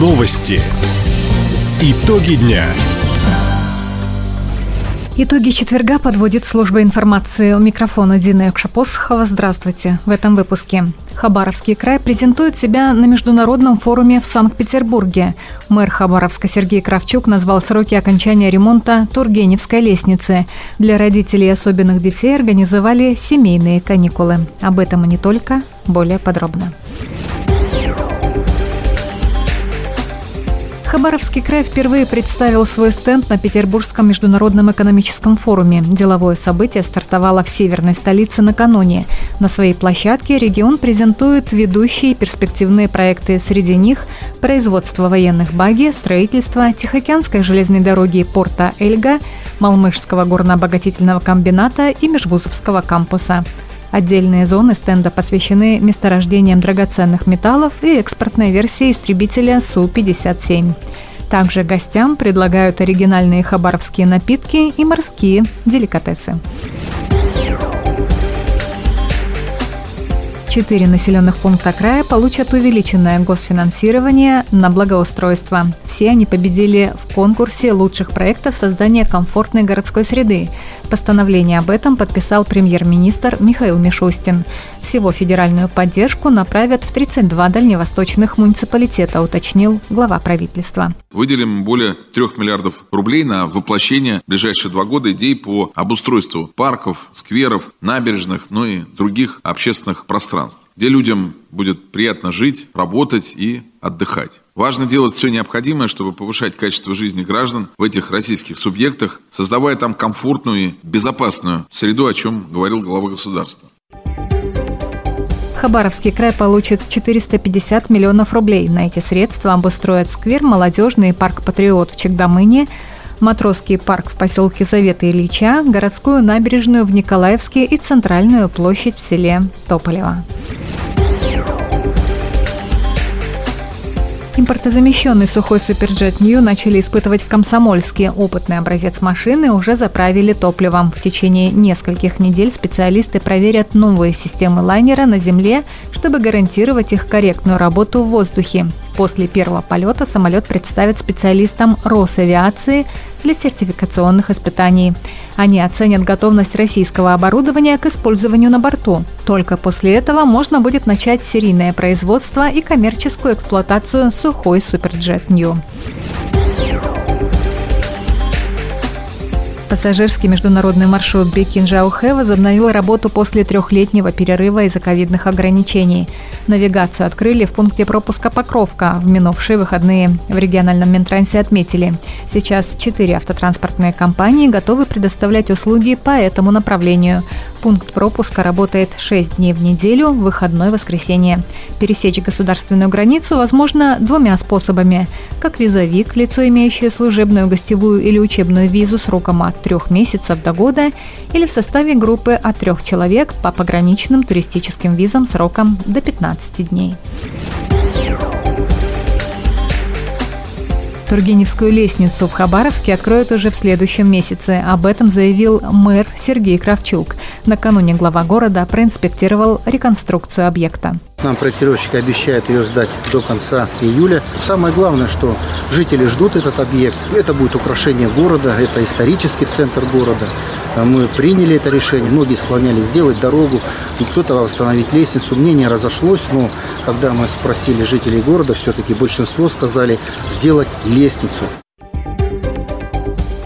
Новости. Итоги дня. Итоги четверга подводит служба информации. У микрофона Дина Якшапосхова. Здравствуйте. В этом выпуске. Хабаровский край презентует себя на международном форуме в Санкт-Петербурге. Мэр Хабаровска Сергей Кравчук назвал сроки окончания ремонта Тургеневской лестницы. Для родителей особенных детей организовали семейные каникулы. Об этом и не только. Более подробно. Хабаровский край впервые представил свой стенд на Петербургском международном экономическом форуме. Деловое событие стартовало в северной столице накануне. На своей площадке регион презентует ведущие перспективные проекты. Среди них производство военных баги, строительство Тихоокеанской железной дороги порта Эльга, Малмышского горно-обогатительного комбината и Межвузовского кампуса. Отдельные зоны стенда посвящены месторождениям драгоценных металлов и экспортной версии истребителя Су-57. Также гостям предлагают оригинальные хабаровские напитки и морские деликатесы. Четыре населенных пункта края получат увеличенное госфинансирование на благоустройство. Все они победили в конкурсе лучших проектов создания комфортной городской среды. Постановление об этом подписал премьер-министр Михаил Мишустин. Всего федеральную поддержку направят в 32 дальневосточных муниципалитета, уточнил глава правительства. Выделим более 3 миллиардов рублей на воплощение в ближайшие два года идей по обустройству парков, скверов, набережных, ну и других общественных пространств, где людям будет приятно жить, работать и отдыхать. Важно делать все необходимое, чтобы повышать качество жизни граждан в этих российских субъектах, создавая там комфортную и безопасную среду, о чем говорил глава государства. Хабаровский край получит 450 миллионов рублей. На эти средства обустроят сквер, молодежный парк «Патриот» в Чегдамыне, Матросский парк в поселке Завета Ильича, городскую набережную в Николаевске и центральную площадь в селе Тополево. Импортозамещенный сухой суперджет Нью начали испытывать в Комсомольске. Опытный образец машины уже заправили топливом. В течение нескольких недель специалисты проверят новые системы лайнера на земле, чтобы гарантировать их корректную работу в воздухе. После первого полета самолет представят специалистам Росавиации для сертификационных испытаний. Они оценят готовность российского оборудования к использованию на борту. Только после этого можно будет начать серийное производство и коммерческую эксплуатацию сухой Суперджет Нью. Пассажирский международный маршрут Бекин-Жаухэ возобновил работу после трехлетнего перерыва из-за ковидных ограничений. Навигацию открыли в пункте пропуска Покровка. В минувшие выходные в региональном Минтрансе отметили. Сейчас четыре автотранспортные компании готовы предоставлять услуги по этому направлению. Пункт пропуска работает 6 дней в неделю, выходной воскресенье. Пересечь государственную границу возможно двумя способами. Как визовик, лицо, имеющее служебную, гостевую или учебную визу сроком от трех месяцев до года, или в составе группы от трех человек по пограничным туристическим визам сроком до 15 дней. Тургеневскую лестницу в Хабаровске откроют уже в следующем месяце. Об этом заявил мэр Сергей Кравчук. Накануне глава города проинспектировал реконструкцию объекта. Нам проектировщик обещает ее сдать до конца июля. Самое главное, что жители ждут этот объект. Это будет украшение города, это исторический центр города. Мы приняли это решение, многие склонялись сделать дорогу, и кто-то восстановить лестницу. Мнение разошлось, но когда мы спросили жителей города, все-таки большинство сказали сделать лестницу.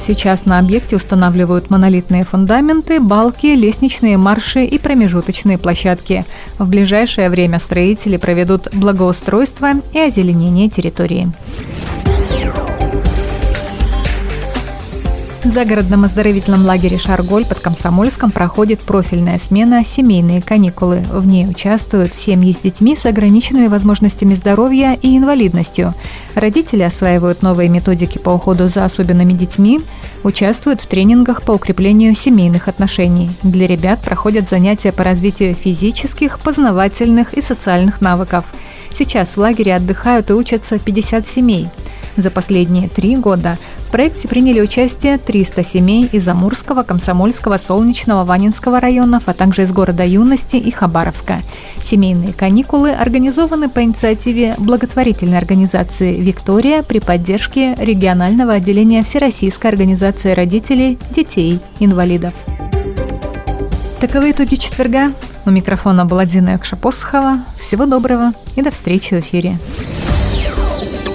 Сейчас на объекте устанавливают монолитные фундаменты, балки, лестничные марши и промежуточные площадки. В ближайшее время строители проведут благоустройство и озеленение территории. В загородном оздоровительном лагере «Шарголь» под Комсомольском проходит профильная смена «Семейные каникулы». В ней участвуют семьи с детьми с ограниченными возможностями здоровья и инвалидностью. Родители осваивают новые методики по уходу за особенными детьми, участвуют в тренингах по укреплению семейных отношений. Для ребят проходят занятия по развитию физических, познавательных и социальных навыков. Сейчас в лагере отдыхают и учатся 50 семей – За последние три года в проекте приняли участие 300 семей из Амурского, Комсомольского, Солнечного, Ванинского районов, а также из города Юности и Хабаровска. Семейные каникулы организованы по инициативе благотворительной организации «Виктория» при поддержке регионального отделения Всероссийской организации родителей детей инвалидов. Таковы итоги четверга. У микрофона была Дина Экшапосхова. Всего доброго и до встречи в эфире.